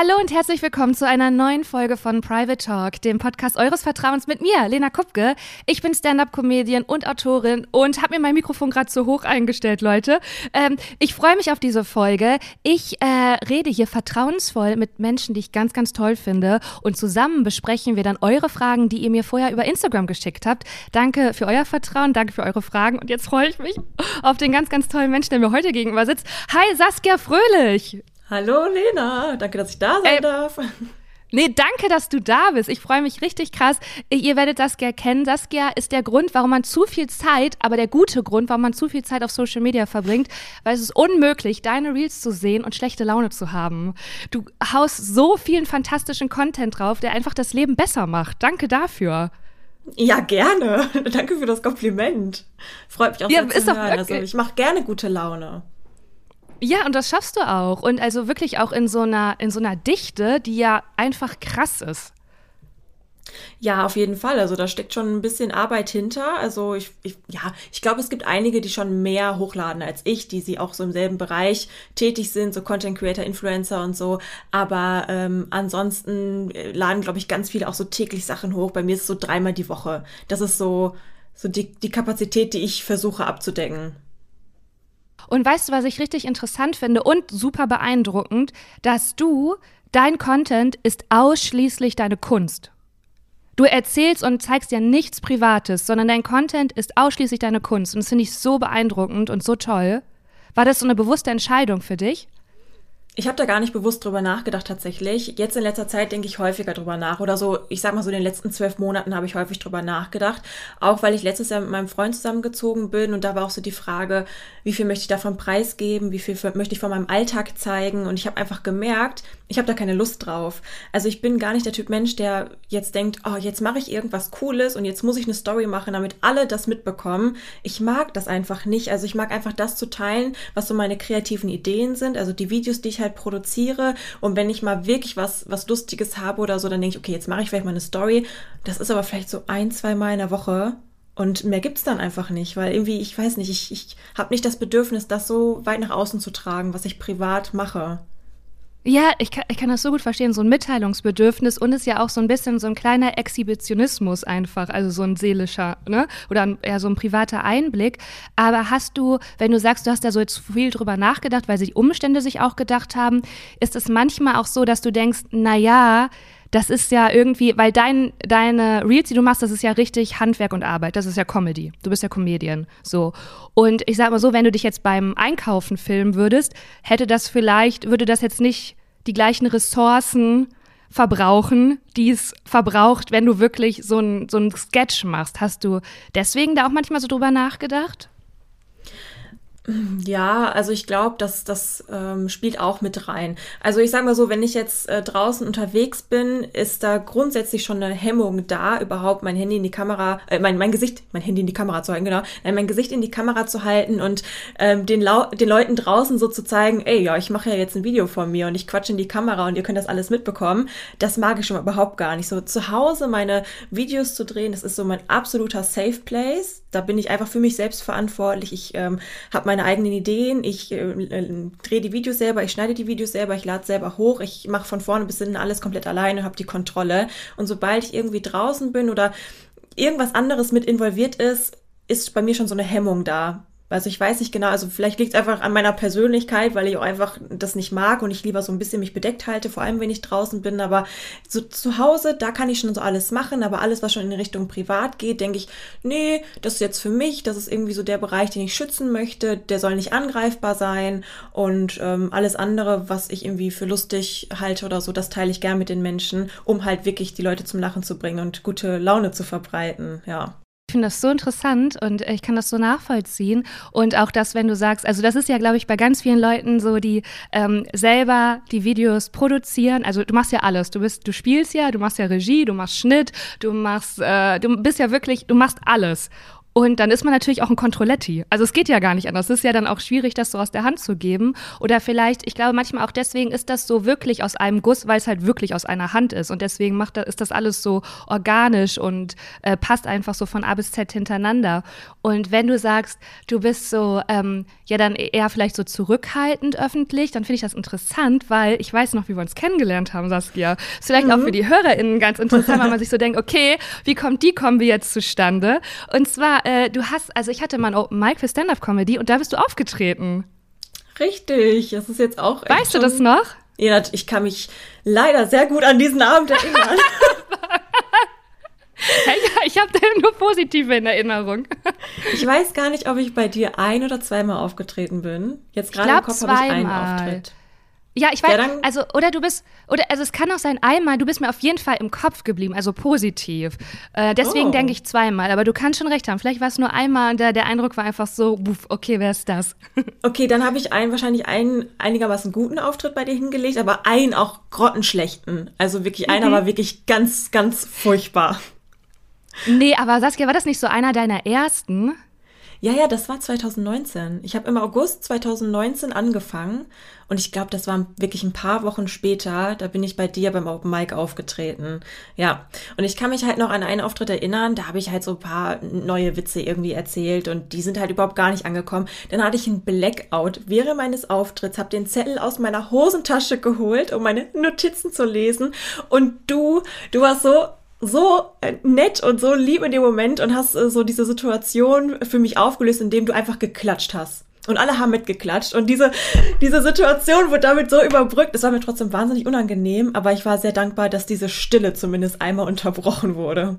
Hallo und herzlich willkommen zu einer neuen Folge von Private Talk, dem Podcast eures Vertrauens mit mir, Lena Kupke. Ich bin Stand-up-Comedian und Autorin und habe mir mein Mikrofon gerade zu hoch eingestellt, Leute. Ähm, ich freue mich auf diese Folge. Ich äh, rede hier vertrauensvoll mit Menschen, die ich ganz, ganz toll finde und zusammen besprechen wir dann eure Fragen, die ihr mir vorher über Instagram geschickt habt. Danke für euer Vertrauen, danke für eure Fragen und jetzt freue ich mich auf den ganz, ganz tollen Menschen, der mir heute gegenüber sitzt. Hi, Saskia Fröhlich! Hallo Lena, danke, dass ich da sein äh, darf. Nee, danke, dass du da bist. Ich freue mich richtig krass. Ihr werdet Saskia kennen. Saskia ist der Grund, warum man zu viel Zeit, aber der gute Grund, warum man zu viel Zeit auf Social Media verbringt, weil es ist unmöglich, deine Reels zu sehen und schlechte Laune zu haben. Du haust so vielen fantastischen Content drauf, der einfach das Leben besser macht. Danke dafür. Ja, gerne. Danke für das Kompliment. Freut mich auch ja, sehr zu hören. Also ich mache gerne gute Laune. Ja, und das schaffst du auch. Und also wirklich auch in so einer, in so einer Dichte, die ja einfach krass ist. Ja, auf jeden Fall. Also da steckt schon ein bisschen Arbeit hinter. Also ich, ich ja, ich glaube, es gibt einige, die schon mehr hochladen als ich, die sie auch so im selben Bereich tätig sind, so Content Creator, Influencer und so. Aber ähm, ansonsten äh, laden, glaube ich, ganz viele auch so täglich Sachen hoch. Bei mir ist es so dreimal die Woche. Das ist so, so die, die Kapazität, die ich versuche abzudecken. Und weißt du, was ich richtig interessant finde und super beeindruckend, dass du, dein Content ist ausschließlich deine Kunst. Du erzählst und zeigst ja nichts Privates, sondern dein Content ist ausschließlich deine Kunst. Und das finde ich so beeindruckend und so toll. War das so eine bewusste Entscheidung für dich? Ich habe da gar nicht bewusst drüber nachgedacht tatsächlich. Jetzt in letzter Zeit denke ich häufiger drüber nach. Oder so, ich sag mal so in den letzten zwölf Monaten habe ich häufig drüber nachgedacht. Auch weil ich letztes Jahr mit meinem Freund zusammengezogen bin und da war auch so die Frage, wie viel möchte ich davon preisgeben, wie viel möchte ich von meinem Alltag zeigen. Und ich habe einfach gemerkt, ich habe da keine Lust drauf. Also ich bin gar nicht der Typ Mensch, der jetzt denkt, oh, jetzt mache ich irgendwas Cooles und jetzt muss ich eine Story machen, damit alle das mitbekommen. Ich mag das einfach nicht. Also ich mag einfach das zu teilen, was so meine kreativen Ideen sind. Also die Videos, die ich halt produziere. Und wenn ich mal wirklich was, was Lustiges habe oder so, dann denke ich, okay, jetzt mache ich vielleicht mal eine Story. Das ist aber vielleicht so ein, zwei Mal in der Woche. Und mehr gibt es dann einfach nicht, weil irgendwie, ich weiß nicht, ich, ich habe nicht das Bedürfnis, das so weit nach außen zu tragen, was ich privat mache. Ja, ich kann, ich kann das so gut verstehen, so ein Mitteilungsbedürfnis und ist ja auch so ein bisschen so ein kleiner Exhibitionismus einfach, also so ein seelischer, ne? Oder ein, ja, so ein privater Einblick. Aber hast du, wenn du sagst, du hast da so jetzt viel drüber nachgedacht, weil sich Umstände sich auch gedacht haben, ist es manchmal auch so, dass du denkst, na ja, das ist ja irgendwie, weil dein, deine Reels, die du machst, das ist ja richtig Handwerk und Arbeit. Das ist ja Comedy. Du bist ja Comedian. So. Und ich sag mal so, wenn du dich jetzt beim Einkaufen filmen würdest, hätte das vielleicht, würde das jetzt nicht die gleichen Ressourcen verbrauchen, die es verbraucht, wenn du wirklich so ein, so ein Sketch machst. Hast du deswegen da auch manchmal so drüber nachgedacht? Ja, also ich glaube, dass das ähm, spielt auch mit rein. Also ich sage mal so, wenn ich jetzt äh, draußen unterwegs bin, ist da grundsätzlich schon eine Hemmung da, überhaupt mein Handy in die Kamera, äh, mein, mein Gesicht, mein Handy in die Kamera zu halten, genau, nein, mein Gesicht in die Kamera zu halten und ähm, den, Lau den Leuten draußen so zu zeigen, ey, ja, ich mache ja jetzt ein Video von mir und ich quatsche in die Kamera und ihr könnt das alles mitbekommen. Das mag ich schon überhaupt gar nicht. So zu Hause meine Videos zu drehen, das ist so mein absoluter Safe Place. Da bin ich einfach für mich selbst verantwortlich. Ich ähm, habe meine eigenen Ideen, ich äh, äh, drehe die Videos selber, ich schneide die Videos selber, ich lade selber hoch, ich mache von vorne bis hinten alles komplett alleine, habe die Kontrolle. Und sobald ich irgendwie draußen bin oder irgendwas anderes mit involviert ist, ist bei mir schon so eine Hemmung da. Also ich weiß nicht genau, also vielleicht liegt es einfach an meiner Persönlichkeit, weil ich auch einfach das nicht mag und ich lieber so ein bisschen mich bedeckt halte, vor allem wenn ich draußen bin. Aber so zu Hause, da kann ich schon so alles machen, aber alles, was schon in Richtung privat geht, denke ich, nee, das ist jetzt für mich, das ist irgendwie so der Bereich, den ich schützen möchte, der soll nicht angreifbar sein und ähm, alles andere, was ich irgendwie für lustig halte oder so, das teile ich gern mit den Menschen, um halt wirklich die Leute zum Lachen zu bringen und gute Laune zu verbreiten, ja. Ich finde das so interessant und ich kann das so nachvollziehen. Und auch das, wenn du sagst, also das ist ja, glaube ich, bei ganz vielen Leuten so, die ähm, selber die Videos produzieren. Also du machst ja alles. Du bist, du spielst ja, du machst ja Regie, du machst Schnitt, du machst, äh, du bist ja wirklich, du machst alles. Und dann ist man natürlich auch ein Kontrolletti. Also es geht ja gar nicht anders. Es ist ja dann auch schwierig, das so aus der Hand zu geben. Oder vielleicht, ich glaube manchmal auch deswegen ist das so wirklich aus einem Guss, weil es halt wirklich aus einer Hand ist. Und deswegen macht das, ist das alles so organisch und äh, passt einfach so von A bis Z hintereinander. Und wenn du sagst, du bist so, ähm, ja dann eher vielleicht so zurückhaltend öffentlich, dann finde ich das interessant, weil ich weiß noch, wie wir uns kennengelernt haben, Saskia. Ist vielleicht mhm. auch für die HörerInnen ganz interessant, weil man sich so denkt, okay, wie kommt die Kombi jetzt zustande? Und zwar äh, du hast, also ich hatte mal ein Open Mic für Stand-Up-Comedy und da bist du aufgetreten. Richtig, das ist jetzt auch. Weißt du das noch? Ja, ich kann mich leider sehr gut an diesen Abend erinnern. ich habe nur positive in Erinnerung. Ich weiß gar nicht, ob ich bei dir ein oder zweimal aufgetreten bin. Jetzt gerade im Kopf habe ich einen Auftritt. Ja, ich weiß, ja, also, oder du bist, oder, also es kann auch sein, einmal, du bist mir auf jeden Fall im Kopf geblieben, also positiv. Äh, deswegen oh. denke ich zweimal, aber du kannst schon recht haben. Vielleicht war es nur einmal und der, der Eindruck war einfach so, buff, okay, wer ist das? okay, dann habe ich einen, wahrscheinlich einen einigermaßen guten Auftritt bei dir hingelegt, aber einen auch grottenschlechten. Also wirklich, mhm. einer war wirklich ganz, ganz furchtbar. Nee, aber Saskia, war das nicht so einer deiner ersten? Ja, ja, das war 2019. Ich habe im August 2019 angefangen und ich glaube, das war wirklich ein paar Wochen später, da bin ich bei dir beim Open Mic aufgetreten. Ja, und ich kann mich halt noch an einen Auftritt erinnern, da habe ich halt so ein paar neue Witze irgendwie erzählt und die sind halt überhaupt gar nicht angekommen. Dann hatte ich einen Blackout während meines Auftritts, habe den Zettel aus meiner Hosentasche geholt, um meine Notizen zu lesen und du, du warst so so äh, nett und so lieb in dem Moment und hast äh, so diese Situation für mich aufgelöst, indem du einfach geklatscht hast. Und alle haben mitgeklatscht. Und diese, diese Situation wurde damit so überbrückt. Es war mir trotzdem wahnsinnig unangenehm, aber ich war sehr dankbar, dass diese Stille zumindest einmal unterbrochen wurde.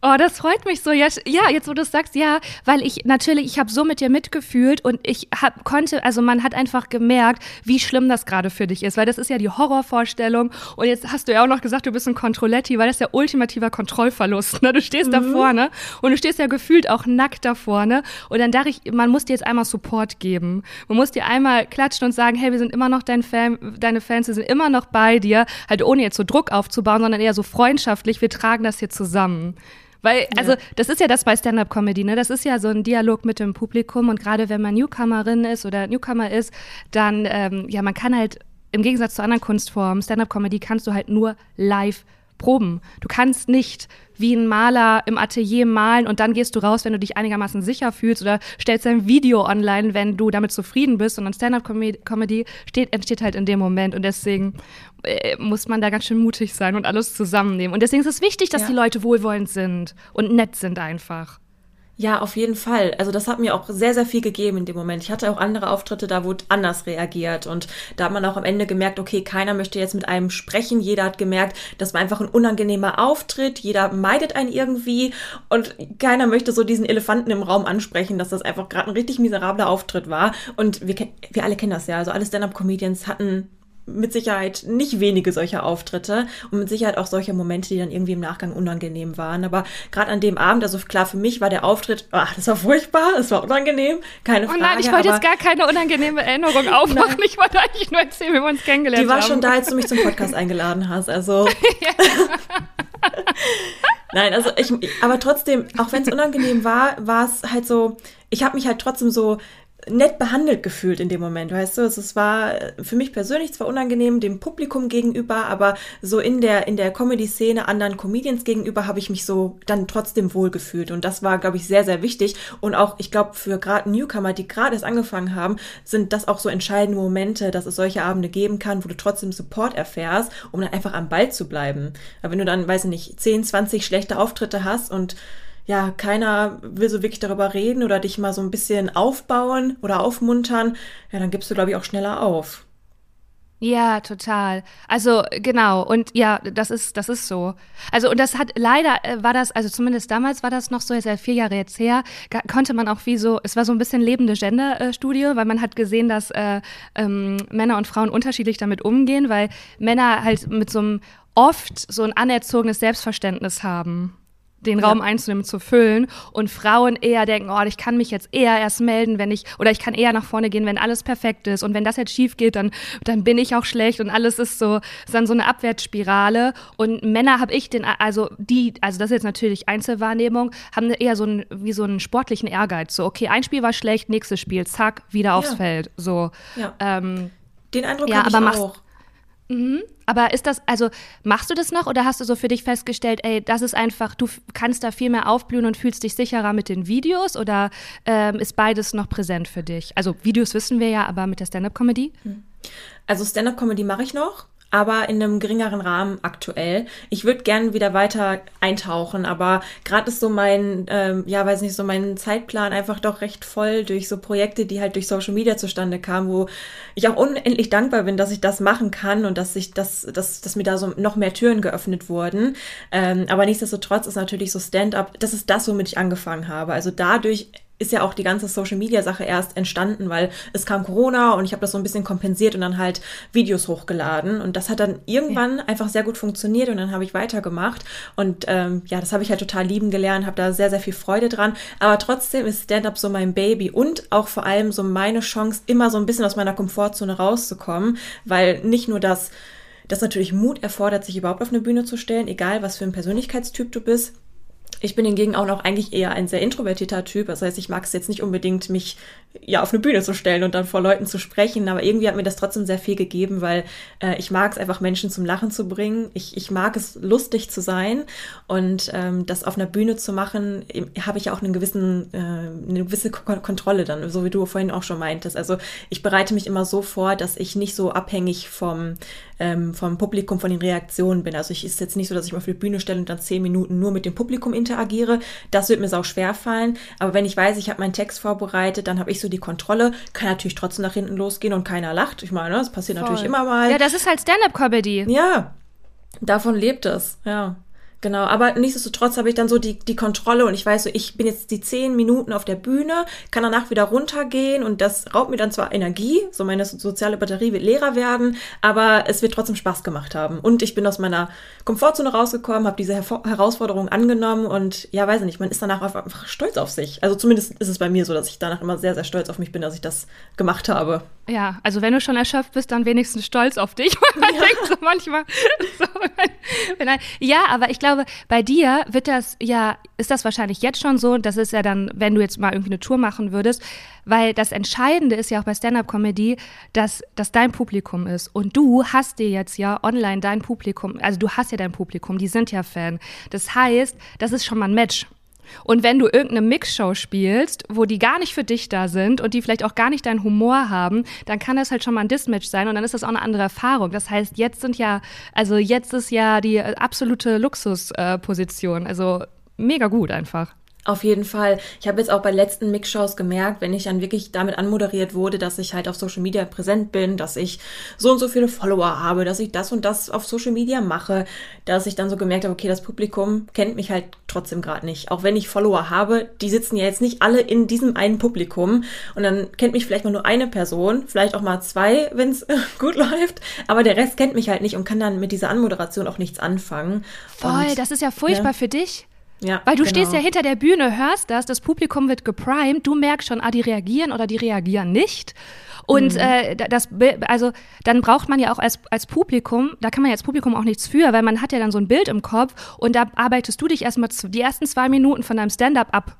Oh, das freut mich so. Ja, ja jetzt wo du es sagst, ja, weil ich natürlich, ich habe so mit dir mitgefühlt und ich hab, konnte, also man hat einfach gemerkt, wie schlimm das gerade für dich ist, weil das ist ja die Horrorvorstellung. Und jetzt hast du ja auch noch gesagt, du bist ein Kontrolletti, weil das ist ja ultimativer Kontrollverlust. Ne? Du stehst mhm. da vorne und du stehst ja gefühlt auch nackt da vorne. Und dann dachte ich, man muss dir jetzt einmal Support geben. Man muss dir einmal klatschen und sagen, hey, wir sind immer noch dein Fan, deine Fans, wir sind immer noch bei dir, halt ohne jetzt so Druck aufzubauen, sondern eher so freundschaftlich, wir tragen das hier zusammen. Weil, also, das ist ja das bei Stand-Up-Comedy, ne? Das ist ja so ein Dialog mit dem Publikum und gerade wenn man Newcomerin ist oder Newcomer ist, dann, ähm, ja, man kann halt im Gegensatz zu anderen Kunstformen, Stand-Up-Comedy kannst du halt nur live proben. Du kannst nicht wie ein Maler im Atelier malen und dann gehst du raus, wenn du dich einigermaßen sicher fühlst oder stellst ein Video online, wenn du damit zufrieden bist. Und Stand-up-Comedy steht, entsteht halt in dem Moment und deswegen äh, muss man da ganz schön mutig sein und alles zusammennehmen. Und deswegen ist es wichtig, dass ja. die Leute wohlwollend sind und nett sind einfach. Ja, auf jeden Fall. Also das hat mir auch sehr, sehr viel gegeben in dem Moment. Ich hatte auch andere Auftritte, da wurde anders reagiert und da hat man auch am Ende gemerkt, okay, keiner möchte jetzt mit einem sprechen. Jeder hat gemerkt, das war einfach ein unangenehmer Auftritt. Jeder meidet einen irgendwie und keiner möchte so diesen Elefanten im Raum ansprechen, dass das einfach gerade ein richtig miserabler Auftritt war. Und wir, wir alle kennen das ja. Also alle Stand-up-Comedians hatten mit Sicherheit nicht wenige solcher Auftritte und mit Sicherheit auch solche Momente, die dann irgendwie im Nachgang unangenehm waren. Aber gerade an dem Abend, also klar, für mich war der Auftritt, ach, das war furchtbar, es war unangenehm, keine Frage. Oh nein, ich wollte jetzt gar keine unangenehme Erinnerung aufmachen. Nein. Ich wollte eigentlich nur erzählen, wie wir uns kennengelernt haben. Die war haben. schon da, als du mich zum Podcast eingeladen hast. Also. Nein, also ich, aber trotzdem, auch wenn es unangenehm war, war es halt so, ich habe mich halt trotzdem so nett behandelt gefühlt in dem Moment, weißt du? Es war für mich persönlich zwar unangenehm dem Publikum gegenüber, aber so in der in der Comedy-Szene anderen Comedians gegenüber habe ich mich so dann trotzdem wohl gefühlt und das war, glaube ich, sehr sehr wichtig und auch ich glaube für gerade Newcomer, die gerade erst angefangen haben, sind das auch so entscheidende Momente, dass es solche Abende geben kann, wo du trotzdem Support erfährst, um dann einfach am Ball zu bleiben. Aber wenn du dann, weiß ich nicht, 10, 20 schlechte Auftritte hast und ja, keiner will so wirklich darüber reden oder dich mal so ein bisschen aufbauen oder aufmuntern, ja, dann gibst du, glaube ich, auch schneller auf. Ja, total. Also genau und ja, das ist das ist so. Also und das hat leider äh, war das also zumindest damals war das noch so, ist ja vier Jahre jetzt her, konnte man auch wie so, es war so ein bisschen lebende Gender-Studie, weil man hat gesehen, dass äh, ähm, Männer und Frauen unterschiedlich damit umgehen, weil Männer halt mit so einem oft so ein anerzogenes Selbstverständnis haben den Raum ja. einzunehmen, zu füllen und Frauen eher denken, oh, ich kann mich jetzt eher erst melden, wenn ich, oder ich kann eher nach vorne gehen, wenn alles perfekt ist und wenn das jetzt schief geht, dann, dann bin ich auch schlecht und alles ist so, ist dann so eine Abwärtsspirale und Männer habe ich den, also die, also das ist jetzt natürlich Einzelwahrnehmung, haben eher so einen, wie so einen sportlichen Ehrgeiz, so, okay, ein Spiel war schlecht, nächstes Spiel, zack, wieder aufs ja. Feld, so. Ja. Ähm, den Eindruck ja, habe ich aber auch. Mhm. Aber ist das, also machst du das noch oder hast du so für dich festgestellt, ey, das ist einfach, du kannst da viel mehr aufblühen und fühlst dich sicherer mit den Videos oder ähm, ist beides noch präsent für dich? Also Videos wissen wir ja, aber mit der Stand-up-Comedy? Hm. Also Stand-up-Comedy mache ich noch aber in einem geringeren Rahmen aktuell. Ich würde gerne wieder weiter eintauchen, aber gerade ist so mein, ähm, ja, weiß nicht, so mein Zeitplan einfach doch recht voll durch so Projekte, die halt durch Social Media zustande kamen, wo ich auch unendlich dankbar bin, dass ich das machen kann und dass ich das, dass, dass mir da so noch mehr Türen geöffnet wurden. Ähm, aber nichtsdestotrotz ist natürlich so Stand-up, das ist das, womit ich angefangen habe. Also dadurch ist ja auch die ganze Social Media Sache erst entstanden, weil es kam Corona und ich habe das so ein bisschen kompensiert und dann halt Videos hochgeladen. Und das hat dann irgendwann ja. einfach sehr gut funktioniert und dann habe ich weitergemacht. Und ähm, ja, das habe ich halt total lieben gelernt, habe da sehr sehr viel Freude dran, aber trotzdem ist Stand-up so mein Baby und auch vor allem so meine Chance immer so ein bisschen aus meiner Komfortzone rauszukommen, weil nicht nur das das natürlich Mut erfordert, sich überhaupt auf eine Bühne zu stellen, egal was für ein Persönlichkeitstyp du bist ich bin hingegen auch noch eigentlich eher ein sehr introvertierter Typ. Das heißt, ich mag es jetzt nicht unbedingt, mich ja auf eine Bühne zu stellen und dann vor Leuten zu sprechen. Aber irgendwie hat mir das trotzdem sehr viel gegeben, weil äh, ich mag es einfach, Menschen zum Lachen zu bringen. Ich, ich mag es, lustig zu sein. Und ähm, das auf einer Bühne zu machen, habe ich auch einen gewissen, äh, eine gewisse K Kontrolle dann, so wie du vorhin auch schon meintest. Also ich bereite mich immer so vor, dass ich nicht so abhängig vom, ähm, vom Publikum, von den Reaktionen bin. Also ich ist jetzt nicht so, dass ich mal auf die Bühne stelle und dann zehn Minuten nur mit dem Publikum interagiere. Das wird mir auch schwer fallen. Aber wenn ich weiß, ich habe meinen Text vorbereitet, dann habe ich so die Kontrolle. Kann natürlich trotzdem nach hinten losgehen und keiner lacht. Ich meine, das passiert Voll. natürlich immer mal. Ja, das ist halt Stand-up-Comedy. Ja, davon lebt es. Ja. Genau, aber nichtsdestotrotz habe ich dann so die, die Kontrolle und ich weiß so, ich bin jetzt die zehn Minuten auf der Bühne, kann danach wieder runtergehen und das raubt mir dann zwar Energie, so meine soziale Batterie wird leerer werden, aber es wird trotzdem Spaß gemacht haben. Und ich bin aus meiner Komfortzone rausgekommen, habe diese Her Herausforderung angenommen und ja, weiß ich nicht, man ist danach einfach stolz auf sich. Also zumindest ist es bei mir so, dass ich danach immer sehr, sehr stolz auf mich bin, dass ich das gemacht habe. Ja, also wenn du schon erschöpft bist, dann wenigstens stolz auf dich. man ja. denkt so manchmal, so, wenn, wenn, ja, aber ich glaube, glaube, bei dir wird das ja, ist das wahrscheinlich jetzt schon so. Das ist ja dann, wenn du jetzt mal irgendwie eine Tour machen würdest, weil das Entscheidende ist ja auch bei Stand-up-Comedy, dass das dein Publikum ist. Und du hast dir jetzt ja online dein Publikum, also du hast ja dein Publikum, die sind ja Fan. Das heißt, das ist schon mal ein Match. Und wenn du irgendeine Mixshow spielst, wo die gar nicht für dich da sind und die vielleicht auch gar nicht deinen Humor haben, dann kann das halt schon mal ein Dismatch sein und dann ist das auch eine andere Erfahrung. Das heißt, jetzt sind ja, also jetzt ist ja die absolute Luxusposition. Äh, also mega gut einfach. Auf jeden Fall. Ich habe jetzt auch bei letzten Mix-Shows gemerkt, wenn ich dann wirklich damit anmoderiert wurde, dass ich halt auf Social Media präsent bin, dass ich so und so viele Follower habe, dass ich das und das auf Social Media mache, dass ich dann so gemerkt habe, okay, das Publikum kennt mich halt trotzdem gerade nicht. Auch wenn ich Follower habe, die sitzen ja jetzt nicht alle in diesem einen Publikum und dann kennt mich vielleicht mal nur eine Person, vielleicht auch mal zwei, wenn es gut läuft, aber der Rest kennt mich halt nicht und kann dann mit dieser Anmoderation auch nichts anfangen. Voll, und, das ist ja furchtbar ja. für dich. Ja, Weil du genau. stehst ja hinter der Bühne, hörst das, das Publikum wird geprimed, du merkst schon, ah, die reagieren oder die reagieren nicht. Und mhm. äh, das, also dann braucht man ja auch als, als Publikum, da kann man ja als Publikum auch nichts für, weil man hat ja dann so ein Bild im Kopf und da arbeitest du dich erstmal die ersten zwei Minuten von deinem Stand-up ab.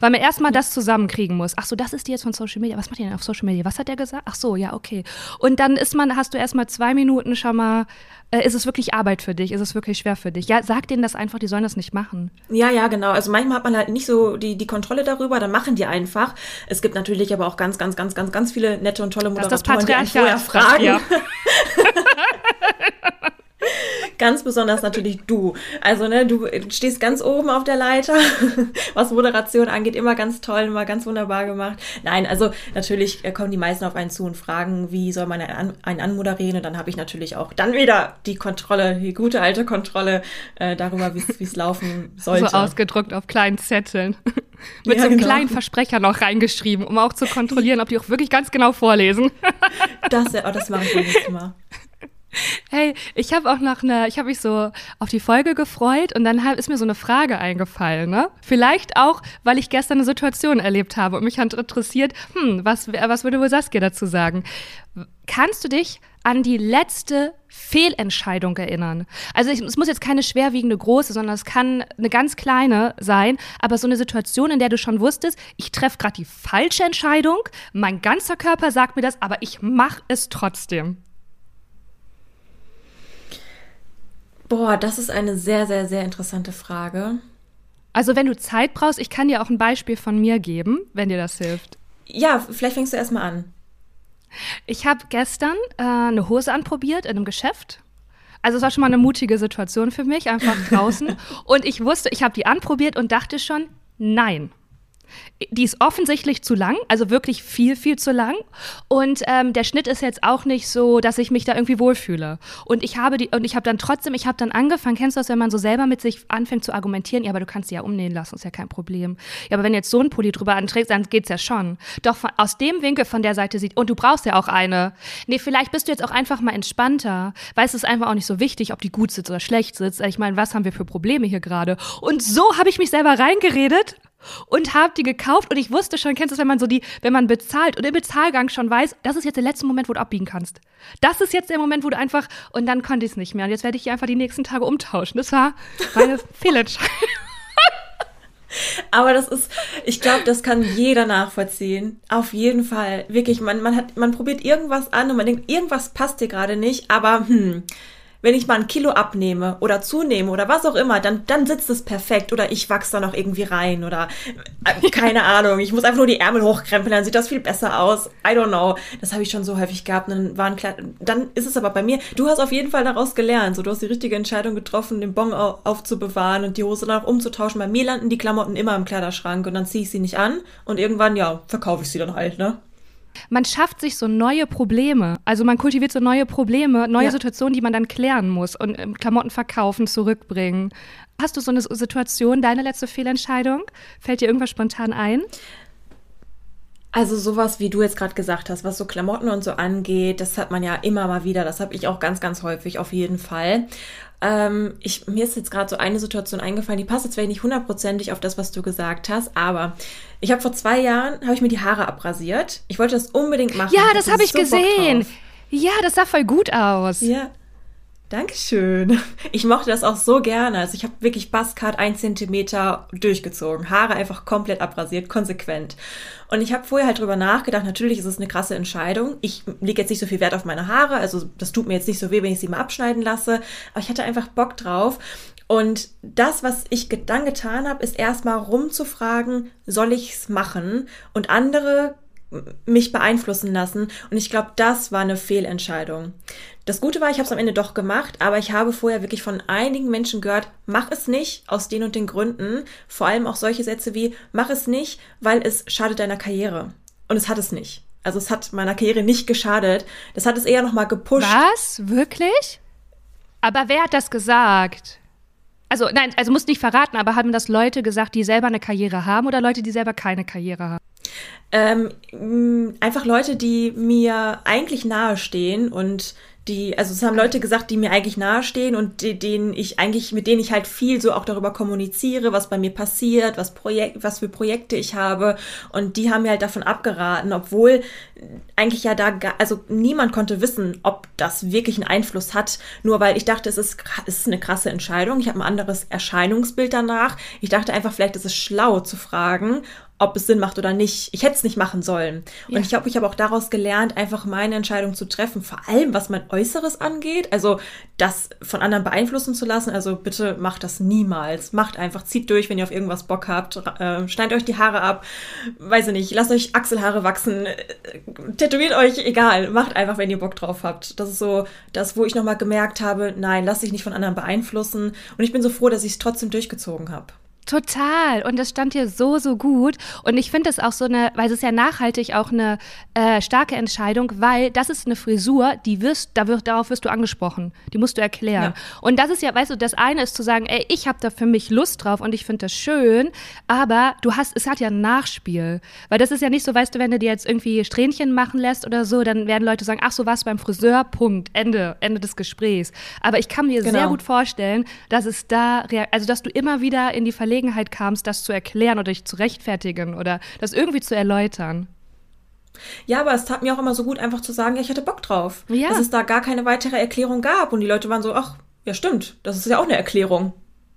Weil man erstmal das zusammenkriegen muss. Ach so, das ist die jetzt von Social Media. Was macht ihr denn auf Social Media? Was hat der gesagt? Ach so, ja, okay. Und dann ist man, hast du erstmal zwei Minuten schon mal, äh, ist es wirklich Arbeit für dich? Ist es wirklich schwer für dich? Ja, sag denen das einfach, die sollen das nicht machen. Ja, ja, genau. Also manchmal hat man halt nicht so die, die Kontrolle darüber, dann machen die einfach. Es gibt natürlich aber auch ganz, ganz, ganz, ganz, ganz viele nette und tolle Moderatoren, die einen vorher fragen. Ja. Ganz besonders natürlich du. Also, ne, du stehst ganz oben auf der Leiter, was Moderation angeht, immer ganz toll, immer ganz wunderbar gemacht. Nein, also natürlich äh, kommen die meisten auf einen zu und fragen, wie soll man einen, einen anmoderieren? Und dann habe ich natürlich auch dann wieder die Kontrolle, die gute alte Kontrolle äh, darüber, wie es laufen sollte. So ausgedruckt auf kleinen Zetteln. Mit ja, so einem genau. kleinen Versprecher noch reingeschrieben, um auch zu kontrollieren, ob die auch wirklich ganz genau vorlesen. das, oh, das mache ich beim nächsten Mal. Hey, ich habe auch noch eine, ich habe mich so auf die Folge gefreut und dann ist mir so eine Frage eingefallen, ne? Vielleicht auch, weil ich gestern eine Situation erlebt habe und mich hat interessiert, hm, was, was würde wohl Saskia dazu sagen? Kannst du dich an die letzte Fehlentscheidung erinnern? Also ich, es muss jetzt keine schwerwiegende große, sondern es kann eine ganz kleine sein, aber so eine Situation, in der du schon wusstest, ich treffe gerade die falsche Entscheidung, mein ganzer Körper sagt mir das, aber ich mache es trotzdem. Boah, das ist eine sehr, sehr, sehr interessante Frage. Also, wenn du Zeit brauchst, ich kann dir auch ein Beispiel von mir geben, wenn dir das hilft. Ja, vielleicht fängst du erstmal an. Ich habe gestern äh, eine Hose anprobiert in einem Geschäft. Also es war schon mal eine mutige Situation für mich, einfach draußen. und ich wusste, ich habe die anprobiert und dachte schon, nein. Die ist offensichtlich zu lang, also wirklich viel, viel zu lang. Und ähm, der Schnitt ist jetzt auch nicht so, dass ich mich da irgendwie wohlfühle. Und ich habe die, und ich habe dann trotzdem, ich habe dann angefangen, kennst du das, wenn man so selber mit sich anfängt zu argumentieren, ja, aber du kannst sie ja umnähen lassen, ist ja kein Problem. Ja, aber wenn jetzt so ein Pulli drüber anträgst, dann geht's ja schon. Doch von, aus dem Winkel von der Seite sieht, und du brauchst ja auch eine. Nee, vielleicht bist du jetzt auch einfach mal entspannter, weil es ist einfach auch nicht so wichtig, ob die gut sitzt oder schlecht sitzt. Ich meine, was haben wir für Probleme hier gerade? Und so habe ich mich selber reingeredet und habe die gekauft und ich wusste schon, kennst du das, wenn man so die, wenn man bezahlt und im Bezahlgang schon weiß, das ist jetzt der letzte Moment, wo du abbiegen kannst. Das ist jetzt der Moment, wo du einfach, und dann konnte ich es nicht mehr. Und jetzt werde ich hier einfach die nächsten Tage umtauschen. Das war meine Fehlentscheidung. Aber das ist, ich glaube, das kann jeder nachvollziehen. Auf jeden Fall. Wirklich, man, man hat, man probiert irgendwas an und man denkt, irgendwas passt dir gerade nicht, aber hm, wenn ich mal ein Kilo abnehme oder zunehme oder was auch immer, dann, dann sitzt es perfekt oder ich wachse da noch irgendwie rein oder äh, keine Ahnung, ich muss einfach nur die Ärmel hochkrempeln, dann sieht das viel besser aus. I don't know. Das habe ich schon so häufig gehabt. dann, waren klar, dann ist es aber bei mir, du hast auf jeden Fall daraus gelernt. So, du hast die richtige Entscheidung getroffen, den Bon aufzubewahren und die Hose dann auch umzutauschen. Bei mir landen die Klamotten immer im Kleiderschrank und dann ziehe ich sie nicht an und irgendwann, ja, verkaufe ich sie dann halt, ne? Man schafft sich so neue Probleme. Also man kultiviert so neue Probleme, neue ja. Situationen, die man dann klären muss und ähm, Klamotten verkaufen, zurückbringen. Hast du so eine Situation, deine letzte Fehlentscheidung? Fällt dir irgendwas spontan ein? Also sowas, wie du jetzt gerade gesagt hast, was so Klamotten und so angeht, das hat man ja immer mal wieder. Das habe ich auch ganz, ganz häufig auf jeden Fall. Ähm, ich, mir ist jetzt gerade so eine Situation eingefallen, die passt jetzt vielleicht nicht hundertprozentig auf das, was du gesagt hast, aber ich habe vor zwei Jahren, habe ich mir die Haare abrasiert. Ich wollte das unbedingt machen. Ja, das habe ich so gesehen. Ja, das sah voll gut aus. Ja, Dankeschön. Ich mochte das auch so gerne. Also ich habe wirklich Buzzcut ein Zentimeter durchgezogen. Haare einfach komplett abrasiert, konsequent. Und ich habe vorher halt drüber nachgedacht, natürlich ist es eine krasse Entscheidung. Ich lege jetzt nicht so viel Wert auf meine Haare, also das tut mir jetzt nicht so weh, wenn ich sie mal abschneiden lasse. Aber ich hatte einfach Bock drauf. Und das, was ich dann getan habe, ist erstmal rumzufragen, soll ich es machen? Und andere mich beeinflussen lassen. Und ich glaube, das war eine Fehlentscheidung. Das Gute war, ich habe es am Ende doch gemacht, aber ich habe vorher wirklich von einigen Menschen gehört, mach es nicht aus den und den Gründen. Vor allem auch solche Sätze wie, mach es nicht, weil es schadet deiner Karriere. Und es hat es nicht. Also es hat meiner Karriere nicht geschadet. Das hat es eher nochmal gepusht. Was? Wirklich? Aber wer hat das gesagt? Also nein, also musst nicht verraten, aber haben das Leute gesagt, die selber eine Karriere haben oder Leute, die selber keine Karriere haben? Ähm, einfach Leute, die mir eigentlich nahestehen und die, also es haben Leute gesagt, die mir eigentlich nahestehen und die, denen ich eigentlich, mit denen ich halt viel so auch darüber kommuniziere, was bei mir passiert, was Projekt, was für Projekte ich habe. Und die haben mir halt davon abgeraten, obwohl eigentlich ja da, also niemand konnte wissen, ob das wirklich einen Einfluss hat, nur weil ich dachte, es ist, es ist eine krasse Entscheidung. Ich habe ein anderes Erscheinungsbild danach. Ich dachte einfach, vielleicht ist es schlau zu fragen, ob es Sinn macht oder nicht. Ich hätte es nicht machen sollen. Und ja. ich glaube, ich habe auch daraus gelernt, einfach meine Entscheidung zu treffen, vor allem was mein Äußeres angeht. Also das von anderen beeinflussen zu lassen. Also bitte macht das niemals. Macht einfach, zieht durch, wenn ihr auf irgendwas Bock habt. Äh, schneidet euch die Haare ab. Weiß ich nicht, lasst euch Achselhaare wachsen. Äh, tätowiert euch, egal. Macht einfach, wenn ihr Bock drauf habt. Das ist so das, wo ich nochmal gemerkt habe, nein, lass dich nicht von anderen beeinflussen. Und ich bin so froh, dass ich es trotzdem durchgezogen habe. Total. Und das stand hier so, so gut. Und ich finde es auch so eine, weil es ist ja nachhaltig auch eine äh, starke Entscheidung, weil das ist eine Frisur, die wirst, da wird, darauf wirst du angesprochen. Die musst du erklären. Ja. Und das ist ja, weißt du, das eine ist zu sagen, ey, ich habe da für mich Lust drauf und ich finde das schön, aber du hast, es hat ja ein Nachspiel. Weil das ist ja nicht so, weißt du, wenn du dir jetzt irgendwie Strähnchen machen lässt oder so, dann werden Leute sagen, ach, so was beim Friseur, Punkt, Ende, Ende des Gesprächs. Aber ich kann mir genau. sehr gut vorstellen, dass es da, also dass du immer wieder in die Verlegenheit Verlegenheit kamst, das zu erklären oder dich zu rechtfertigen oder das irgendwie zu erläutern. Ja, aber es tat mir auch immer so gut, einfach zu sagen, ja, ich hatte Bock drauf. Ja. Dass es da gar keine weitere Erklärung gab. Und die Leute waren so, ach, ja, stimmt, das ist ja auch eine Erklärung.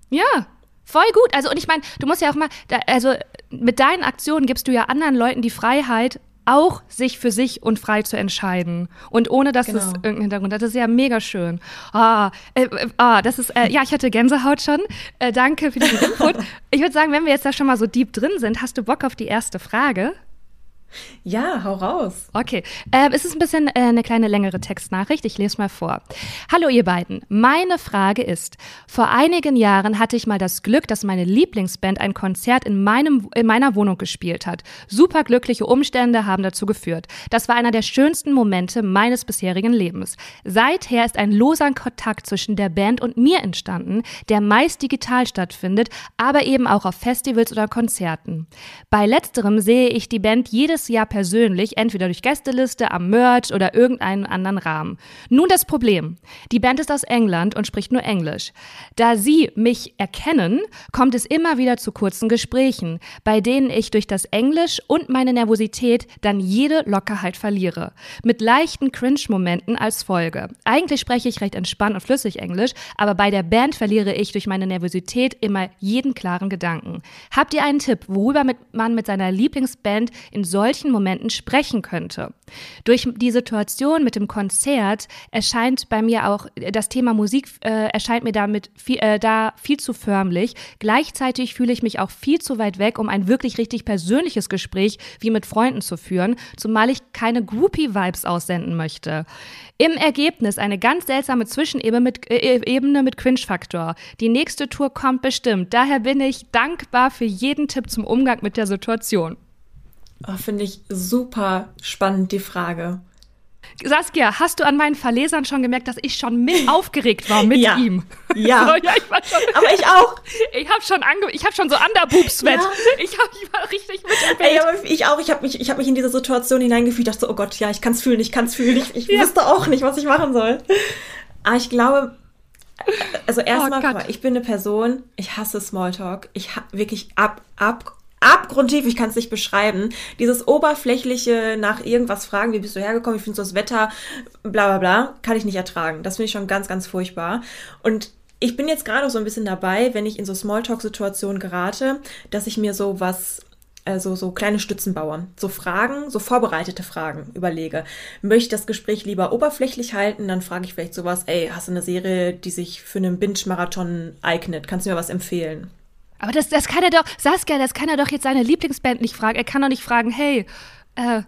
Ja, voll gut. Also, und ich meine, du musst ja auch mal, also mit deinen Aktionen gibst du ja anderen Leuten die Freiheit, auch sich für sich und frei zu entscheiden. Und ohne, dass genau. es irgendeinen Hintergrund hat. Das ist ja mega schön. Ah, äh, äh, ah das ist, äh, ja, ich hatte Gänsehaut schon. Äh, danke für diesen Input. ich würde sagen, wenn wir jetzt da schon mal so deep drin sind, hast du Bock auf die erste Frage? Ja, hau raus. Okay, äh, es ist ein bisschen äh, eine kleine längere Textnachricht. Ich lese mal vor. Hallo ihr beiden. Meine Frage ist, vor einigen Jahren hatte ich mal das Glück, dass meine Lieblingsband ein Konzert in, meinem, in meiner Wohnung gespielt hat. Super glückliche Umstände haben dazu geführt. Das war einer der schönsten Momente meines bisherigen Lebens. Seither ist ein loser Kontakt zwischen der Band und mir entstanden, der meist digital stattfindet, aber eben auch auf Festivals oder Konzerten. Bei letzterem sehe ich die Band jedes jedes Jahr persönlich, entweder durch Gästeliste, am Merch oder irgendeinen anderen Rahmen. Nun das Problem. Die Band ist aus England und spricht nur Englisch. Da sie mich erkennen, kommt es immer wieder zu kurzen Gesprächen, bei denen ich durch das Englisch und meine Nervosität dann jede Lockerheit verliere. Mit leichten Cringe-Momenten als Folge. Eigentlich spreche ich recht entspannt und flüssig Englisch, aber bei der Band verliere ich durch meine Nervosität immer jeden klaren Gedanken. Habt ihr einen Tipp, worüber man mit seiner Lieblingsband in solchen solchen Momenten sprechen könnte. Durch die Situation mit dem Konzert erscheint bei mir auch das Thema Musik äh, erscheint mir damit viel, äh, da viel zu förmlich. Gleichzeitig fühle ich mich auch viel zu weit weg, um ein wirklich richtig persönliches Gespräch wie mit Freunden zu führen, zumal ich keine Groupie-Vibes aussenden möchte. Im Ergebnis eine ganz seltsame Zwischenebene mit, äh, Ebene mit Cringe-Faktor. Die nächste Tour kommt bestimmt. Daher bin ich dankbar für jeden Tipp zum Umgang mit der Situation. Oh, Finde ich super spannend, die Frage. Saskia, hast du an meinen Verlesern schon gemerkt, dass ich schon mit aufgeregt war mit ja. ihm? Ja. so, ja ich schon, aber ich auch. Ich habe schon ange ich habe schon so Underboob-Sweat. Ja. Ich, hab, ich war richtig mit im. Ey, aber ich auch. Ich habe mich, ich mich in diese Situation hineingefühlt. dachte so, oh Gott, ja, ich kann es fühlen, ich kann es fühlen. Ich, ich ja. wusste auch nicht, was ich machen soll. Aber ich glaube, also erstmal, oh ich bin eine Person, ich hasse Smalltalk. Ich ha wirklich ab, ab, abgrundtief, ich kann es nicht beschreiben. Dieses oberflächliche nach irgendwas fragen, wie bist du hergekommen, wie findest du das Wetter, bla bla bla, kann ich nicht ertragen. Das finde ich schon ganz, ganz furchtbar. Und ich bin jetzt gerade so ein bisschen dabei, wenn ich in so Smalltalk-Situationen gerate, dass ich mir so was also so kleine Stützen baue. So Fragen, so vorbereitete Fragen überlege. Möchte ich das Gespräch lieber oberflächlich halten, dann frage ich vielleicht sowas, ey, hast du eine Serie, die sich für einen Binge-Marathon eignet? Kannst du mir was empfehlen? Aber das, das kann er doch, Saskia, das kann er doch jetzt seine Lieblingsband nicht fragen. Er kann doch nicht fragen, hey, uh,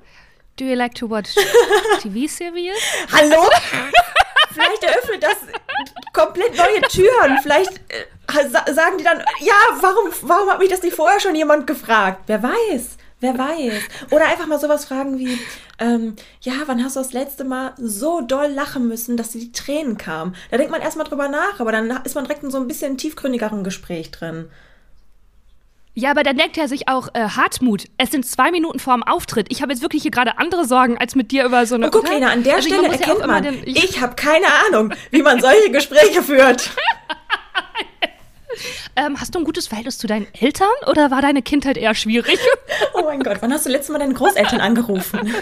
do you like to watch TV-Series? Hallo? Vielleicht eröffnet das komplett neue Türen. Vielleicht äh, sagen die dann, ja, warum, warum hat mich das nicht vorher schon jemand gefragt? Wer weiß? Wer weiß. Oder einfach mal sowas fragen wie, ähm, ja, wann hast du das letzte Mal so doll lachen müssen, dass dir die Tränen kamen? Da denkt man erstmal drüber nach, aber dann ist man direkt in so ein bisschen tiefgründigeren Gespräch drin. Ja, aber dann denkt er sich auch, äh, Hartmut, es sind zwei Minuten vor dem Auftritt. Ich habe jetzt wirklich hier gerade andere Sorgen, als mit dir über so eine... Und guck, Lena, an der also Stelle erkennt ja man, den, ich, ich habe keine Ahnung, wie man solche Gespräche führt. ähm, hast du ein gutes Verhältnis zu deinen Eltern oder war deine Kindheit eher schwierig? oh mein Gott, wann hast du letztes Mal deine Großeltern angerufen?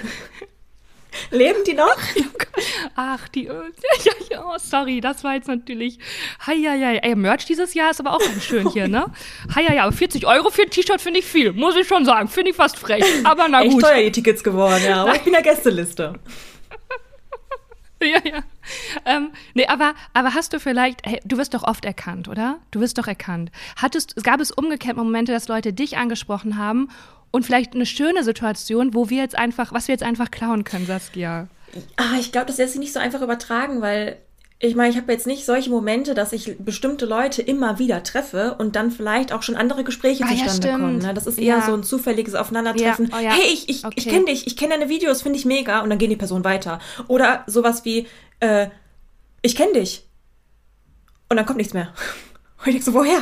Leben die noch? Ach, die. Ja, ja, oh, sorry, das war jetzt natürlich. Heieiei. Ey, Merch dieses Jahr ist aber auch ganz schön hier, ne? Heieiei, aber 40 Euro für ein T-Shirt finde ich viel, muss ich schon sagen. Finde ich fast frech. Aber na gut. Echt teuer die Tickets geworden, ja. Aber ich bin der Gästeliste. ja, ja. Ähm, nee, aber, aber hast du vielleicht, hey, du wirst doch oft erkannt, oder? Du wirst doch erkannt. Hattest, gab es umgekehrt Momente, dass Leute dich angesprochen haben und vielleicht eine schöne Situation, wo wir jetzt einfach, was wir jetzt einfach klauen können, Saskia? Ah, ich glaube, das lässt sich nicht so einfach übertragen, weil ich meine, ich habe jetzt nicht solche Momente, dass ich bestimmte Leute immer wieder treffe und dann vielleicht auch schon andere Gespräche ah, zustande ja, kommen. Ne? Das ist eher ja. so ein zufälliges Aufeinandertreffen. Ja. Oh, hey, ich, ich, okay. ich kenne dich, ich kenne deine Videos, finde ich mega und dann gehen die Person weiter. Oder sowas wie, äh, ich kenne dich. Und dann kommt nichts mehr. Und ich denke so, woher?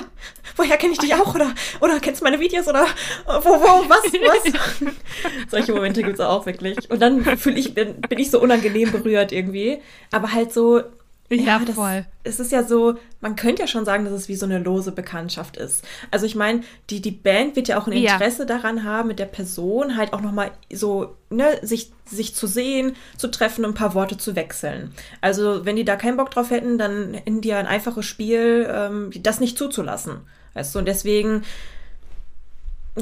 Woher kenne ich dich auch? Oder, oder kennst du meine Videos? Oder wo, wo, was, was? Solche Momente gibt es auch wirklich. Und dann fühle ich, bin, bin ich so unangenehm berührt irgendwie. Aber halt so, ja, ja voll. Es ist ja so, man könnte ja schon sagen, dass es wie so eine lose Bekanntschaft ist. Also ich meine, die, die Band wird ja auch ein Interesse ja. daran haben, mit der Person halt auch nochmal so, ne, sich, sich zu sehen, zu treffen und ein paar Worte zu wechseln. Also wenn die da keinen Bock drauf hätten, dann hätten die ja ein einfaches Spiel, ähm, das nicht zuzulassen. Weißt du, und deswegen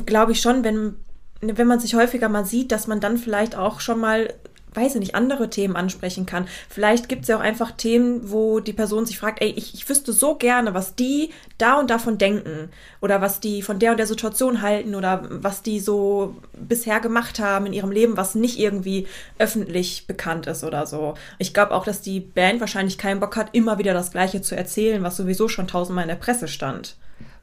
glaube ich schon, wenn, wenn man sich häufiger mal sieht, dass man dann vielleicht auch schon mal weiß ich nicht, andere Themen ansprechen kann. Vielleicht gibt es ja auch einfach Themen, wo die Person sich fragt, ey, ich, ich wüsste so gerne, was die da und davon denken oder was die von der und der Situation halten oder was die so bisher gemacht haben in ihrem Leben, was nicht irgendwie öffentlich bekannt ist oder so. Ich glaube auch, dass die Band wahrscheinlich keinen Bock hat, immer wieder das Gleiche zu erzählen, was sowieso schon tausendmal in der Presse stand.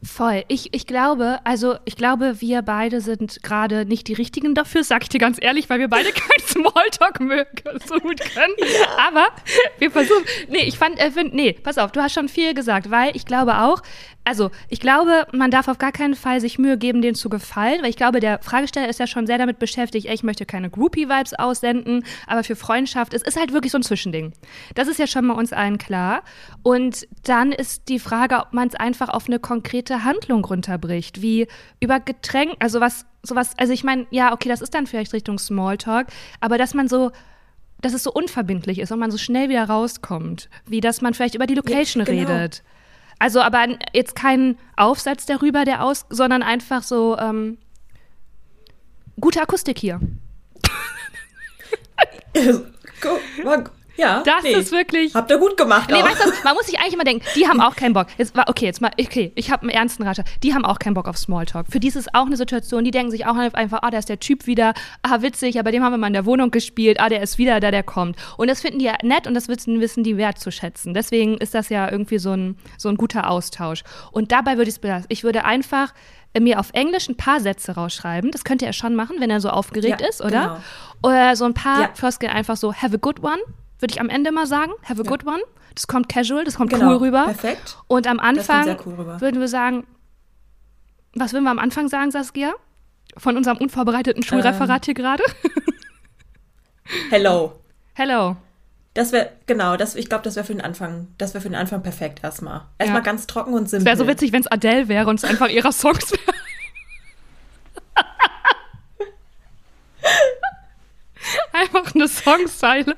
Voll. Ich, ich glaube, also ich glaube, wir beide sind gerade nicht die richtigen dafür, sag ich dir ganz ehrlich, weil wir beide kein Smalltalk mögen, so gut können. Ja. Aber wir versuchen. Nee, ich fand, äh, find, nee, pass auf, du hast schon viel gesagt, weil ich glaube auch, also ich glaube, man darf auf gar keinen Fall sich Mühe geben, denen zu gefallen, weil ich glaube, der Fragesteller ist ja schon sehr damit beschäftigt, ey, ich möchte keine Groupie-Vibes aussenden, aber für Freundschaft, es ist halt wirklich so ein Zwischending. Das ist ja schon mal uns allen klar. Und dann ist die Frage, ob man es einfach auf eine konkrete Handlung runterbricht, wie über Getränk, also was, sowas, also ich meine, ja, okay, das ist dann vielleicht Richtung Smalltalk, aber dass man so dass es so unverbindlich ist und man so schnell wieder rauskommt, wie dass man vielleicht über die Location ja, genau. redet. Also aber jetzt kein Aufsatz darüber, der aus, sondern einfach so ähm, gute Akustik hier. Ja, das nee. ist wirklich. Habt ihr gut gemacht. Nee, weißt du, man muss sich eigentlich immer denken, die haben auch keinen Bock. Jetzt okay, jetzt mal, okay, ich habe einen ernsten Ratschlag. Die haben auch keinen Bock auf Smalltalk. Für die ist es auch eine Situation, die denken sich auch einfach, ah, da ist der Typ wieder, ah, witzig, aber dem haben wir mal in der Wohnung gespielt, ah, der ist wieder da, der kommt. Und das finden die ja nett und das wissen, wissen die wertzuschätzen. Deswegen ist das ja irgendwie so ein, so ein guter Austausch. Und dabei würde ich es ich würde einfach mir auf Englisch ein paar Sätze rausschreiben. Das könnte er schon machen, wenn er so aufgeregt ja, ist, oder? Genau. Oder so ein paar ja. Floskeln einfach so, have a good one würde ich am Ende mal sagen. Have a ja. good one. Das kommt casual, das kommt genau. cool rüber. Perfekt. Und am Anfang cool würden wir sagen, was würden wir am Anfang sagen, Saskia? Von unserem unvorbereiteten Schulreferat ähm. hier gerade? Hello. Hello. Das wäre, genau, das, ich glaube, das wäre für den Anfang, das wäre für den Anfang perfekt erstmal. Erstmal ja. ganz trocken und simpel. Es wäre so witzig, wenn es Adele wäre und es einfach ihrer Songs wäre. einfach eine Songzeile.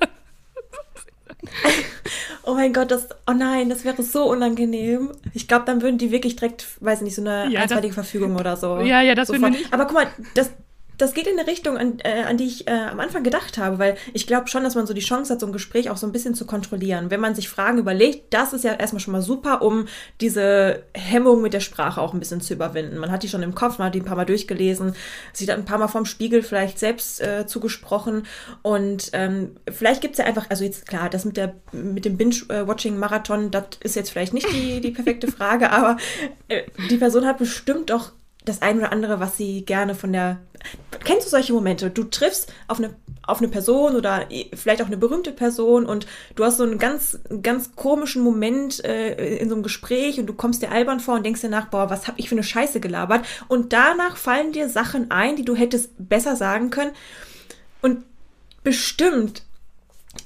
Oh mein Gott, das, oh nein, das wäre so unangenehm. Ich glaube, dann würden die wirklich direkt, weiß nicht, so eine ja, einstweilige Verfügung oder so. Ja, ja, das würde nicht. Aber guck mal, das, das geht in eine Richtung, an, äh, an die ich äh, am Anfang gedacht habe, weil ich glaube schon, dass man so die Chance hat, so ein Gespräch auch so ein bisschen zu kontrollieren. Wenn man sich Fragen überlegt, das ist ja erstmal schon mal super, um diese Hemmung mit der Sprache auch ein bisschen zu überwinden. Man hat die schon im Kopf, man hat die ein paar Mal durchgelesen, sich dann ein paar Mal vom Spiegel vielleicht selbst äh, zugesprochen und ähm, vielleicht gibt es ja einfach, also jetzt klar, das mit, der, mit dem Binge-Watching-Marathon, das ist jetzt vielleicht nicht die, die perfekte Frage, aber äh, die Person hat bestimmt doch das ein oder andere, was sie gerne von der. Kennst du solche Momente? Du triffst auf eine, auf eine Person oder vielleicht auch eine berühmte Person und du hast so einen ganz, ganz komischen Moment äh, in so einem Gespräch und du kommst dir albern vor und denkst dir nach, boah, was hab ich für eine Scheiße gelabert? Und danach fallen dir Sachen ein, die du hättest besser sagen können. Und bestimmt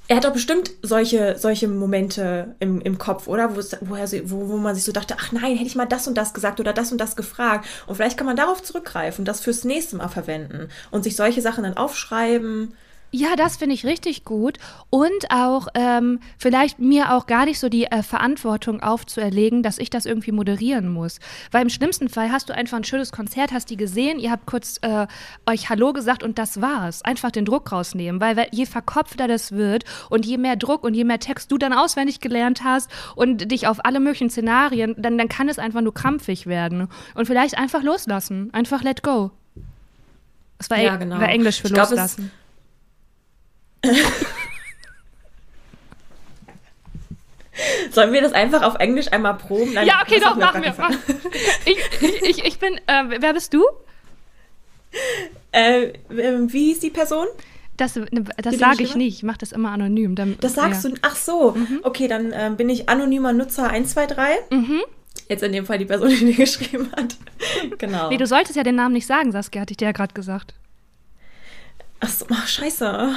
er hat doch bestimmt solche, solche Momente im, im Kopf, oder? Wo, es, wo, er, wo, wo man sich so dachte, ach nein, hätte ich mal das und das gesagt oder das und das gefragt. Und vielleicht kann man darauf zurückgreifen, das fürs nächste Mal verwenden und sich solche Sachen dann aufschreiben ja, das finde ich richtig gut. Und auch ähm, vielleicht mir auch gar nicht so die äh, Verantwortung aufzuerlegen, dass ich das irgendwie moderieren muss. Weil im schlimmsten Fall hast du einfach ein schönes Konzert, hast die gesehen, ihr habt kurz äh, euch Hallo gesagt und das war's. Einfach den Druck rausnehmen. Weil, weil je verkopfter das wird und je mehr Druck und je mehr Text du dann auswendig gelernt hast und dich auf alle möglichen Szenarien, dann, dann kann es einfach nur krampfig werden. Und vielleicht einfach loslassen. Einfach let go. Das war, ja, genau. war Englisch für ich loslassen. Glaub, Sollen wir das einfach auf Englisch einmal proben? Nein, ja, okay, doch, machen wir. Machen. Ich, ich, ich bin, äh, wer bist du? Äh, wie hieß die Person? Das, das sage ich nicht. Ich mache das immer anonym. Dann, das sagst ja. du. Ach so. Mhm. Okay, dann äh, bin ich anonymer Nutzer 123. Mhm. Jetzt in dem Fall die Person, die dir geschrieben hat. genau. Nee, du solltest ja den Namen nicht sagen, Saskia, hatte ich dir ja gerade gesagt. Ach so, ach, scheiße.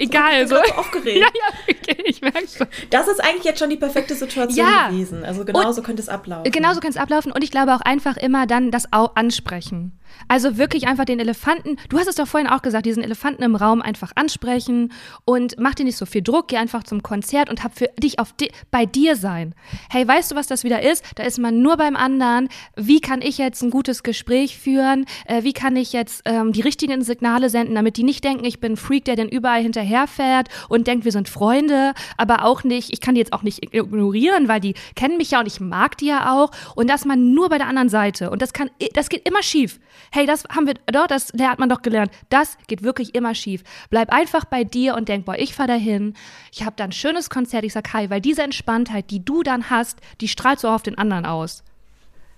Egal. So. so aufgeregt. ja, ja, okay, ich merke schon. Das ist eigentlich jetzt schon die perfekte Situation ja. gewesen. Also genauso könnte es ablaufen. Genauso könnte es ablaufen und ich glaube auch einfach immer dann das ansprechen. Also wirklich einfach den Elefanten, du hast es doch vorhin auch gesagt, diesen Elefanten im Raum einfach ansprechen und mach dir nicht so viel Druck, geh einfach zum Konzert und hab für dich auf di bei dir sein. Hey, weißt du, was das wieder ist? Da ist man nur beim anderen. Wie kann ich jetzt ein gutes Gespräch führen? Äh, wie kann ich jetzt ähm, die richtigen Signale senden, damit die nicht denken, ich bin ein Freak, der denn überall hinterherfährt und denkt, wir sind Freunde, aber auch nicht, ich kann die jetzt auch nicht ignorieren, weil die kennen mich ja und ich mag die ja auch und dass man nur bei der anderen Seite und das kann, das geht immer schief. Hey, das haben wir, doch, das hat man doch gelernt. Das geht wirklich immer schief. Bleib einfach bei dir und denk, boah, ich fahr dahin. Ich habe da ein schönes Konzert. Ich sag, hi, weil diese Entspanntheit, die du dann hast, die strahlt so auf den anderen aus.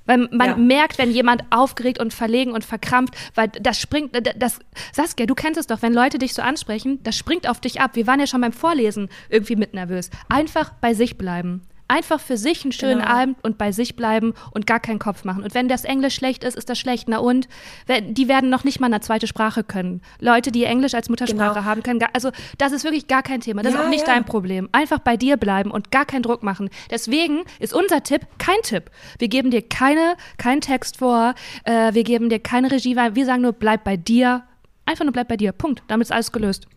Weil man ja. merkt, wenn jemand aufgeregt und verlegen und verkrampft, weil das springt, das, Saskia, du kennst es doch, wenn Leute dich so ansprechen, das springt auf dich ab. Wir waren ja schon beim Vorlesen irgendwie mit nervös. Einfach bei sich bleiben. Einfach für sich einen schönen genau. Abend und bei sich bleiben und gar keinen Kopf machen. Und wenn das Englisch schlecht ist, ist das schlecht. Na und? Die werden noch nicht mal eine zweite Sprache können. Leute, die Englisch als Muttersprache genau. haben, können gar, also das ist wirklich gar kein Thema. Das ja, ist auch nicht ja. dein Problem. Einfach bei dir bleiben und gar keinen Druck machen. Deswegen ist unser Tipp kein Tipp. Wir geben dir keine, keinen Text vor, äh, wir geben dir keine Regie, wir sagen nur, bleib bei dir. Einfach nur bleib bei dir. Punkt. Damit ist alles gelöst.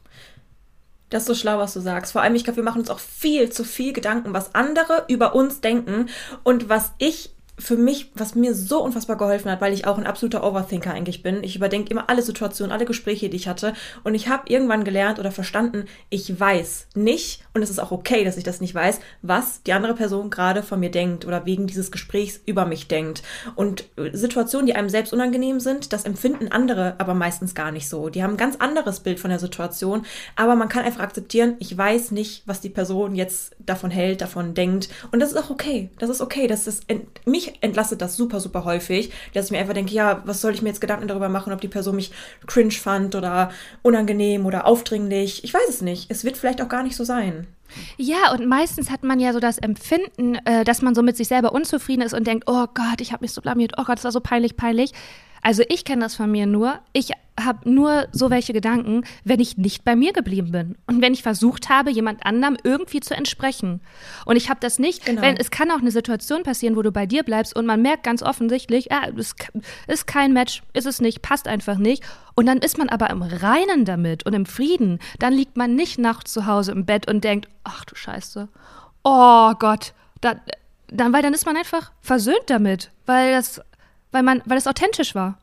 Das ist so schlau, was du sagst. Vor allem, ich glaube, wir machen uns auch viel zu viel Gedanken, was andere über uns denken und was ich für mich, was mir so unfassbar geholfen hat, weil ich auch ein absoluter Overthinker eigentlich bin. Ich überdenke immer alle Situationen, alle Gespräche, die ich hatte. Und ich habe irgendwann gelernt oder verstanden, ich weiß nicht, und es ist auch okay, dass ich das nicht weiß, was die andere Person gerade von mir denkt oder wegen dieses Gesprächs über mich denkt. Und Situationen, die einem selbst unangenehm sind, das empfinden andere aber meistens gar nicht so. Die haben ein ganz anderes Bild von der Situation, aber man kann einfach akzeptieren, ich weiß nicht, was die Person jetzt davon hält, davon denkt. Und das ist auch okay. Das ist okay. Das ist mich mich entlastet das super, super häufig, dass ich mir einfach denke, ja, was soll ich mir jetzt Gedanken darüber machen, ob die Person mich cringe fand oder unangenehm oder aufdringlich. Ich weiß es nicht. Es wird vielleicht auch gar nicht so sein. Ja, und meistens hat man ja so das Empfinden, äh, dass man so mit sich selber unzufrieden ist und denkt, oh Gott, ich habe mich so blamiert, oh Gott, das war so peinlich, peinlich. Also ich kenne das von mir nur. Ich habe nur so welche Gedanken, wenn ich nicht bei mir geblieben bin und wenn ich versucht habe, jemand anderem irgendwie zu entsprechen. Und ich habe das nicht, genau. wenn es kann auch eine Situation passieren, wo du bei dir bleibst und man merkt ganz offensichtlich, ja, es ist kein Match, ist es nicht, passt einfach nicht. Und dann ist man aber im Reinen damit und im Frieden. Dann liegt man nicht nachts zu Hause im Bett und denkt, ach du Scheiße, oh Gott, da, dann, weil dann ist man einfach versöhnt damit, weil das weil man, weil es authentisch war.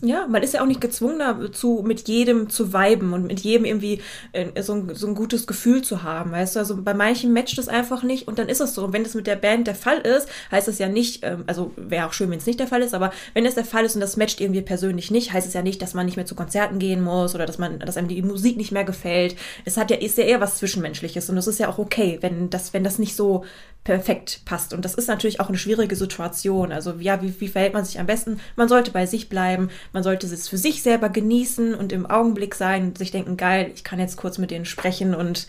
Ja, man ist ja auch nicht gezwungen dazu, mit jedem zu viben und mit jedem irgendwie äh, so, ein, so ein gutes Gefühl zu haben, weißt du? Also bei manchen matcht es einfach nicht und dann ist es so. Und wenn das mit der Band der Fall ist, heißt das ja nicht, ähm, also wäre auch schön, wenn es nicht der Fall ist, aber wenn es der Fall ist und das matcht irgendwie persönlich nicht, heißt es ja nicht, dass man nicht mehr zu Konzerten gehen muss oder dass man, dass einem die Musik nicht mehr gefällt. Es hat ja, ist ja eher was Zwischenmenschliches und das ist ja auch okay, wenn das, wenn das nicht so perfekt passt. Und das ist natürlich auch eine schwierige Situation. Also ja, wie, wie verhält man sich am besten? Man sollte bei sich bleiben, man sollte es für sich selber genießen und im Augenblick sein und sich denken, geil, ich kann jetzt kurz mit denen sprechen und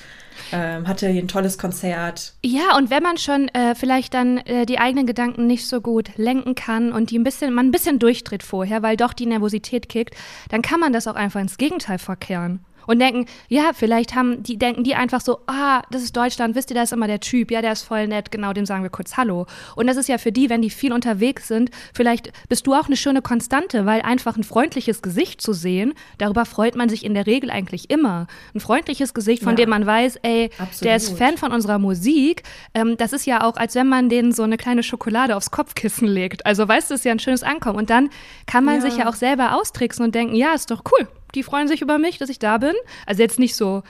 ähm, hatte hier ein tolles Konzert. Ja, und wenn man schon äh, vielleicht dann äh, die eigenen Gedanken nicht so gut lenken kann und die ein bisschen, man ein bisschen durchdreht vorher, weil doch die Nervosität kickt, dann kann man das auch einfach ins Gegenteil verkehren und denken, ja, vielleicht haben die, denken die einfach so, ah, das ist Deutschland, wisst ihr, da ist immer der Typ, ja, der ist voll nett, genau, dem sagen wir kurz Hallo. Und das ist ja für die, wenn die viel unterwegs sind, vielleicht bist du auch eine schöne Konstante, weil einfach ein freundliches Gesicht zu sehen, darüber freut man sich in der Regel eigentlich immer. Ein freundliches Gesicht, von ja, dem man weiß, ey, absolut. der ist Fan von unserer Musik, ähm, das ist ja auch, als wenn man denen so eine kleine Schokolade aufs Kopfkissen legt. Also weißt du, ist ja ein schönes Ankommen. Und dann kann man ja. sich ja auch selber austricksen und denken, ja, ist doch cool, die freuen sich über mich, dass ich da bin. Also jetzt nicht so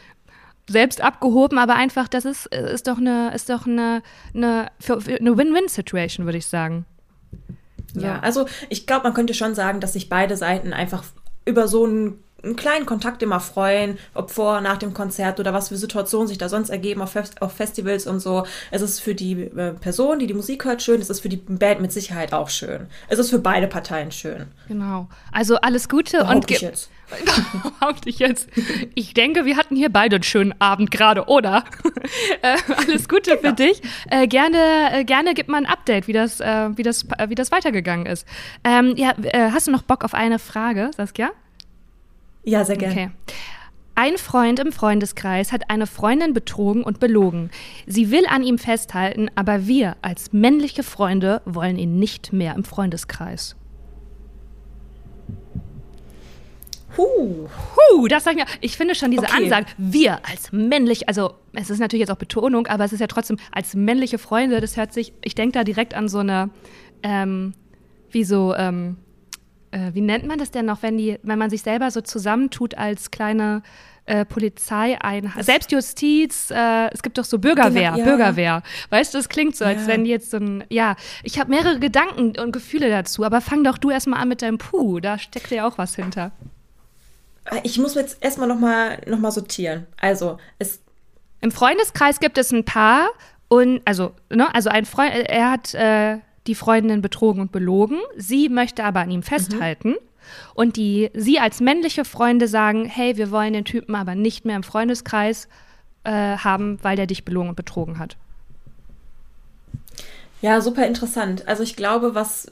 selbst abgehoben, aber einfach, das ist, ist doch eine, ist doch eine, eine, eine Win-Win-Situation, würde ich sagen. So. Ja, also ich glaube, man könnte schon sagen, dass sich beide Seiten einfach über so einen einen kleinen Kontakt immer freuen, ob vor, nach dem Konzert oder was für Situationen sich da sonst ergeben auf, Fest auf Festivals und so. Es ist für die äh, Person, die die Musik hört, schön. Es ist für die Band mit Sicherheit auch schön. Es ist für beide Parteien schön. Genau. Also alles Gute Behaupte und ich jetzt. Behaupte ich jetzt. Ich denke, wir hatten hier beide einen schönen Abend gerade, oder? äh, alles Gute für dich. Äh, gerne, äh, gerne gib mal ein Update, wie das, äh, wie das, äh, wie das weitergegangen ist. Ähm, ja, äh, hast du noch Bock auf eine Frage, Saskia? Ja, sehr gerne. Okay. Ein Freund im Freundeskreis hat eine Freundin betrogen und belogen. Sie will an ihm festhalten, aber wir als männliche Freunde wollen ihn nicht mehr im Freundeskreis. Huh. Huh, das sag ich mir. Ich finde schon diese Okay. Ansage, wir als männlich, also es ist natürlich jetzt auch Betonung, aber es ist ja trotzdem als männliche Freunde, das hört sich, ich denke da direkt an so eine, ähm, wie so, ähm, äh, wie nennt man das denn noch, wenn die, wenn man sich selber so zusammentut als kleine äh, Polizeieinheit, Selbstjustiz, äh, es gibt doch so Bürgerwehr, Genau, ja. Bürgerwehr. Weißt du, das klingt so, als Ja. wenn jetzt so ein, ja, ich habe mehrere Gedanken und Gefühle dazu, aber fang doch du erstmal an mit deinem Puh, da steckt ja auch was hinter. Ich muss jetzt erstmal nochmal noch mal sortieren. Also, es Im Freundeskreis gibt es ein Paar und also, ne, also ein Freund, er hat äh, die Freundin betrogen und belogen. Sie möchte aber an ihm festhalten. Und die, sie als männliche Freunde sagen, hey, wir wollen den Typen aber nicht mehr im Freundeskreis äh, haben, weil der dich belogen und betrogen hat. Ja, super interessant. Also ich glaube, was,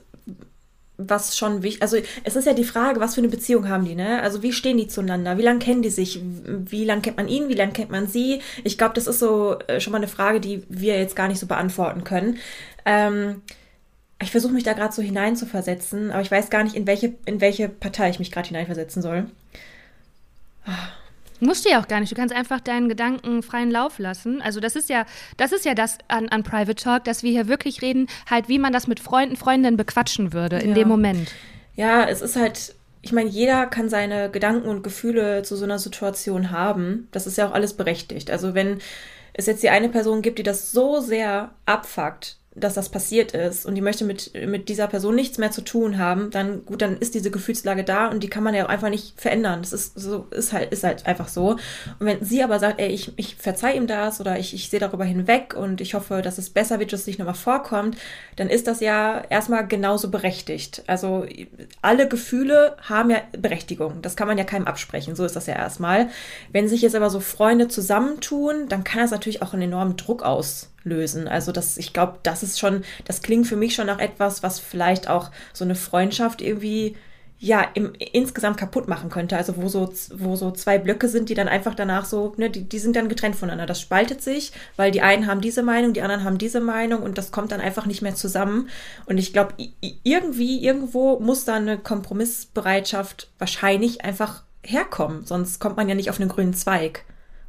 was schon wichtig, also es ist ja die Frage, was für eine Beziehung haben die, ne? Also wie stehen die zueinander? Wie lange kennen die sich? Wie lange kennt man ihn? Wie lange kennt man sie? Ich glaube, das ist so äh, schon mal eine Frage, die wir jetzt gar nicht so beantworten können. Ähm, ich versuche mich da gerade so hineinzuversetzen, aber ich weiß gar nicht, in welche, in welche Partei ich mich gerade hineinversetzen soll. Musst du ja auch gar nicht. Du kannst einfach deinen Gedanken freien Lauf lassen. Also das ist ja, das ist ja das an, an Private Talk, dass wir hier wirklich reden, halt, wie man das mit Freunden, Freundinnen bequatschen würde in Ja. dem Moment. Ja, es ist halt, ich meine, jeder kann seine Gedanken und Gefühle zu so einer Situation haben. Das ist ja auch alles berechtigt. Also wenn es jetzt die eine Person gibt, die das so sehr abfuckt, dass das passiert ist und die möchte mit, mit dieser Person nichts mehr zu tun haben, dann gut, dann ist diese Gefühlslage da und die kann man ja auch einfach nicht verändern. Das ist so, ist halt, ist halt einfach so. Und wenn sie aber sagt, ey, ich, ich verzeih ihm das oder ich, ich sehe darüber hinweg und ich hoffe, dass es besser wird, dass es nicht nochmal vorkommt, dann ist das ja erstmal genauso berechtigt. Also alle Gefühle haben ja Berechtigung. Das kann man ja keinem absprechen. So ist das ja erstmal. Wenn sich jetzt aber so Freunde zusammentun, dann kann das natürlich auch einen enormen Druck auslösen. Also das, ich glaube, das ist schon, das klingt für mich schon nach etwas, was vielleicht auch so eine Freundschaft irgendwie ja, im, insgesamt kaputt machen könnte. Also wo so, wo so zwei Blöcke sind, die dann einfach danach so, ne, die, die sind dann getrennt voneinander. Das spaltet sich, weil die einen haben diese Meinung, die anderen haben diese Meinung und das kommt dann einfach nicht mehr zusammen. Und ich glaube, irgendwie, irgendwo muss da eine Kompromissbereitschaft wahrscheinlich einfach herkommen. Sonst kommt man ja nicht auf einen grünen Zweig.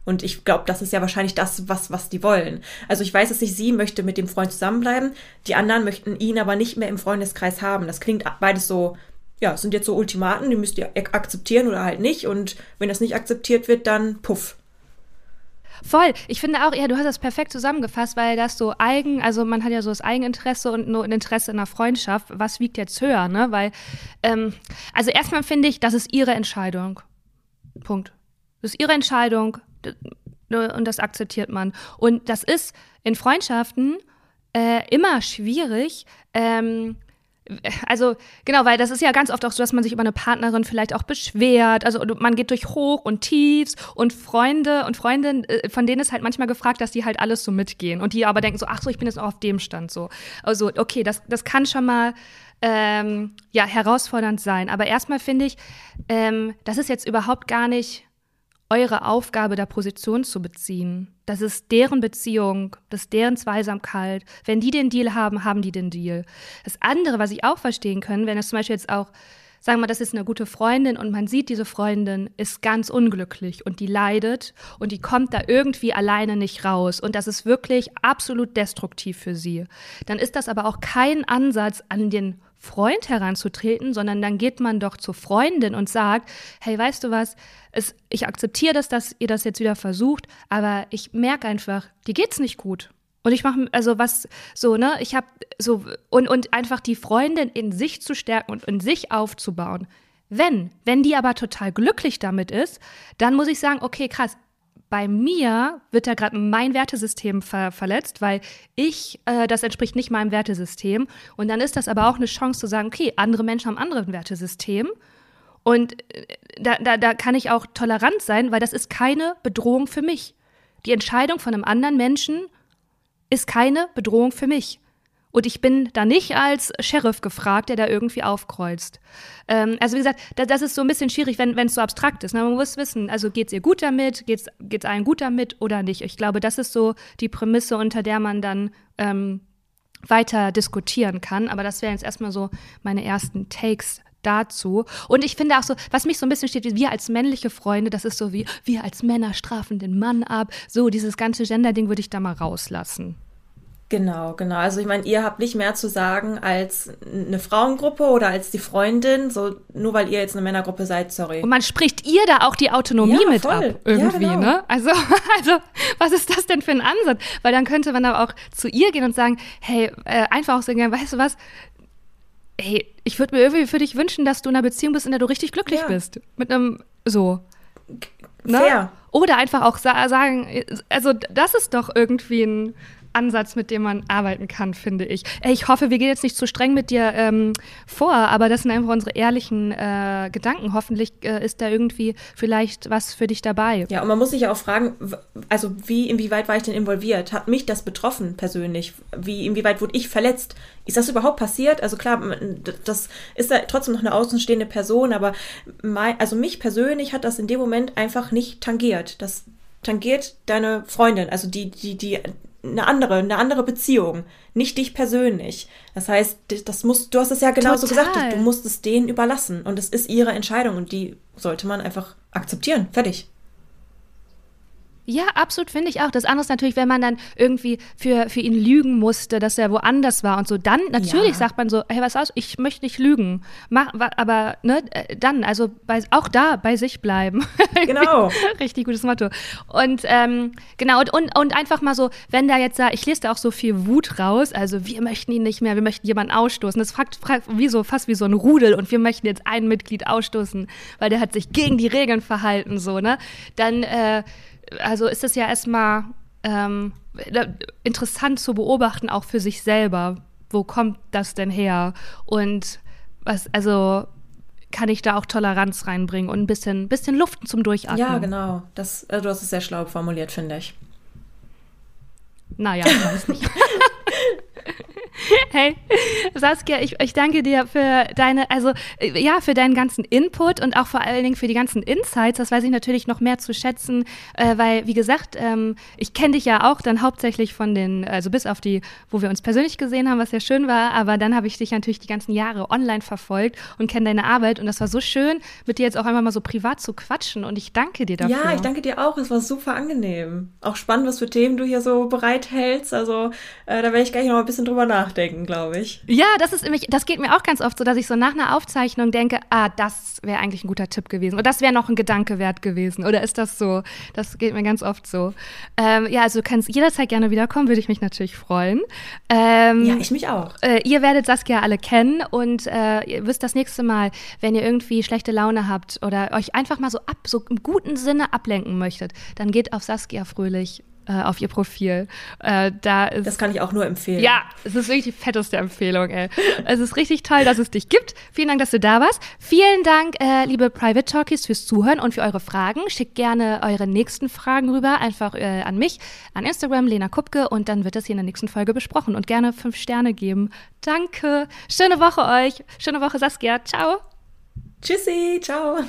Und ich glaube, das ist ja wahrscheinlich das, was, was die wollen. Also ich weiß es nicht, sie möchte mit dem Freund zusammenbleiben, die anderen möchten ihn aber nicht mehr im Freundeskreis haben. Das klingt beides so, ja, sind jetzt so Ultimaten, die müsst ihr ak- akzeptieren oder halt nicht. Und wenn das nicht akzeptiert wird, dann puff. Voll. Ich finde auch, ja, du hast das perfekt zusammengefasst, weil das so eigen, also man hat ja so das Eigeninteresse und nur ein Interesse in der Freundschaft. Was wiegt jetzt höher, ne? Weil, ähm, also erstmal finde ich, das ist ihre Entscheidung. Punkt. Das ist ihre Entscheidung und das akzeptiert man. Und das ist in Freundschaften äh, immer schwierig. Ähm, also genau, weil das ist ja ganz oft auch so, dass man sich über eine Partnerin vielleicht auch beschwert. Also man geht durch Hoch und Tiefs und Freunde und Freundinnen, äh, von denen ist halt manchmal gefragt, dass die halt alles so mitgehen und die aber denken so, ach so, ich bin jetzt auch auf dem Stand so. Also okay, das, das kann schon mal ähm, ja herausfordernd sein. Aber erstmal finde ich, ähm, das ist jetzt überhaupt gar nicht eure Aufgabe, da Position zu beziehen. Das ist deren Beziehung, das ist deren Zweisamkeit. Wenn die den Deal haben, haben die den Deal. Das andere, was ich auch verstehen kann, wenn es zum Beispiel jetzt auch, sagen wir, das ist eine gute Freundin und man sieht, diese Freundin ist ganz unglücklich und die leidet und die kommt da irgendwie alleine nicht raus und das ist wirklich absolut destruktiv für sie. Dann ist das aber auch kein Ansatz an den Freund heranzutreten, sondern dann geht man doch zur Freundin und sagt, hey, weißt du was, es, ich akzeptiere das, dass ihr das jetzt wieder versucht, aber ich merke einfach, dir geht's nicht gut. Und ich mache, also was, so, ne, ich habe so, und, und einfach die Freundin in sich zu stärken und in sich aufzubauen, Wenn, wenn die aber total glücklich damit ist, dann muss ich sagen, okay, krass, bei mir wird da gerade mein Wertesystem ver verletzt, weil ich, äh, das entspricht nicht meinem Wertesystem. Und dann ist das aber auch eine Chance zu sagen, okay, andere Menschen haben andere Wertesystem. Und äh, da, da, da kann ich auch tolerant sein, weil das ist keine Bedrohung für mich. Die Entscheidung von einem anderen Menschen ist keine Bedrohung für mich. Und ich bin da nicht als Sheriff gefragt, der da irgendwie aufkreuzt. Ähm, also wie gesagt, das, das, ist so ein bisschen schwierig, wenn es so abstrakt ist. Ne? Man muss wissen, also geht es ihr gut damit, geht es allen gut damit oder nicht. Ich glaube, das ist so die Prämisse, unter der man dann ähm, weiter diskutieren kann. Aber das wären jetzt erstmal so meine ersten Takes dazu. Und ich finde auch so, was mich so ein bisschen steht, wir als männliche Freunde, das ist so wie, wir als Männer strafen den Mann ab. So, dieses ganze Gender-Ding würde ich da mal rauslassen. Genau, genau. Also ich meine, ihr habt nicht mehr zu sagen als eine Frauengruppe oder als die Freundin, so nur weil ihr jetzt eine Männergruppe seid, sorry. Und man spricht ihr da auch die Autonomie ja, mit ab irgendwie, ja, genau. ne? Also, also was ist das denn für ein Ansatz? Weil dann könnte man aber auch zu ihr gehen und sagen, hey, äh, einfach auch sagen, weißt du was? Hey, ich würde mir irgendwie für dich wünschen, dass du in einer Beziehung bist, in der du richtig glücklich ja. bist. Mit einem so. Ne? Fair. Oder einfach auch sa sagen, also das ist doch irgendwie ein Ansatz, mit dem man arbeiten kann, finde ich. Ich hoffe, wir gehen jetzt nicht zu streng mit dir ähm, vor, aber das sind einfach unsere ehrlichen äh, Gedanken. Hoffentlich äh, ist da irgendwie vielleicht was für dich dabei. Ja, und man muss sich ja auch fragen, also wie, inwieweit war ich denn involviert? Hat mich das betroffen persönlich? Wie, inwieweit wurde ich verletzt? Ist das überhaupt passiert? Also klar, das ist ja trotzdem noch eine außenstehende Person, aber mein, also mich persönlich hat das in dem Moment einfach nicht tangiert. Das tangiert deine Freundin, also die, die, die eine andere, eine andere Beziehung, nicht dich persönlich. Das heißt, das muss, du hast es ja genauso Total. gesagt, du musst es denen überlassen und es ist ihre Entscheidung und die sollte man einfach akzeptieren. Fertig. Ja, absolut finde ich auch. Das andere ist natürlich, wenn man dann irgendwie für, für ihn lügen musste, dass er woanders war und so. Dann natürlich ja. sagt man so, hey, was aus? Ich möchte nicht lügen. Mach, aber ne, äh, dann, also bei, auch da bei sich bleiben. Genau. Richtig gutes Motto. Und ähm, genau, und, und, und einfach mal so, wenn da jetzt da, ich lese da auch so viel Wut raus, also wir möchten ihn nicht mehr, wir möchten jemanden ausstoßen. Das fragt, fragt wie so, fast wie so ein Rudel und wir möchten jetzt ein Mitglied ausstoßen, weil der hat sich gegen die Regeln verhalten, so, ne? Dann äh, also ist es ja erstmal ähm, interessant zu beobachten, auch für sich selber. Wo kommt das denn her? Und was, also kann ich da auch Toleranz reinbringen und ein bisschen, bisschen Luft zum Durchatmen. Ja, genau. Das, also du hast es sehr schlau formuliert, finde ich. Naja, ich weiß nicht. Hey, Saskia, ich, ich danke dir für deine, also äh, ja, für deinen ganzen Input und auch vor allen Dingen für die ganzen Insights. Das weiß ich natürlich noch mehr zu schätzen, äh, weil, wie gesagt, ähm, ich kenne dich ja auch dann hauptsächlich von den, also bis auf die, wo wir uns persönlich gesehen haben, was ja schön war, aber dann habe ich dich natürlich die ganzen Jahre online verfolgt und kenne deine Arbeit und das war so schön, mit dir jetzt auch einmal mal so privat zu quatschen und ich danke dir dafür. Ja, ich danke dir auch. Es war super angenehm. Auch spannend, was für Themen du hier so bereithältst. Also äh, da werde ich gleich noch ein bisschen drüber nachdenken nachdenken, glaube ich. Ja, das ist nämlich, das geht mir auch ganz oft so, dass ich so nach einer Aufzeichnung denke, ah, das wäre eigentlich ein guter Tipp gewesen oder das wäre noch ein Gedanke wert gewesen oder ist das so? Das geht mir ganz oft so. Ähm, ja, also du kannst jederzeit gerne wiederkommen, würde ich mich natürlich freuen. Ähm, ja, ich mich auch. Äh, ihr werdet Saskia alle kennen und äh, ihr wisst das nächste Mal, wenn ihr irgendwie schlechte Laune habt oder euch einfach mal so ab, so im guten Sinne ablenken möchtet, dann geht auf Saskia Fröhlich auf ihr Profil. Äh, da ist, das kann ich auch nur empfehlen. Ja, es ist wirklich die fetteste Empfehlung, ey. es ist richtig toll, dass es dich gibt. Vielen Dank, dass du da warst. Vielen Dank, äh, liebe Private Talkies, fürs Zuhören und für eure Fragen. Schickt gerne eure nächsten Fragen rüber, einfach äh, an mich, an Instagram, Lena Kupke, und dann wird das hier in der nächsten Folge besprochen. Und gerne fünf Sterne geben. Danke. Schöne Woche euch. Schöne Woche, Saskia. Ciao. Tschüssi. Ciao.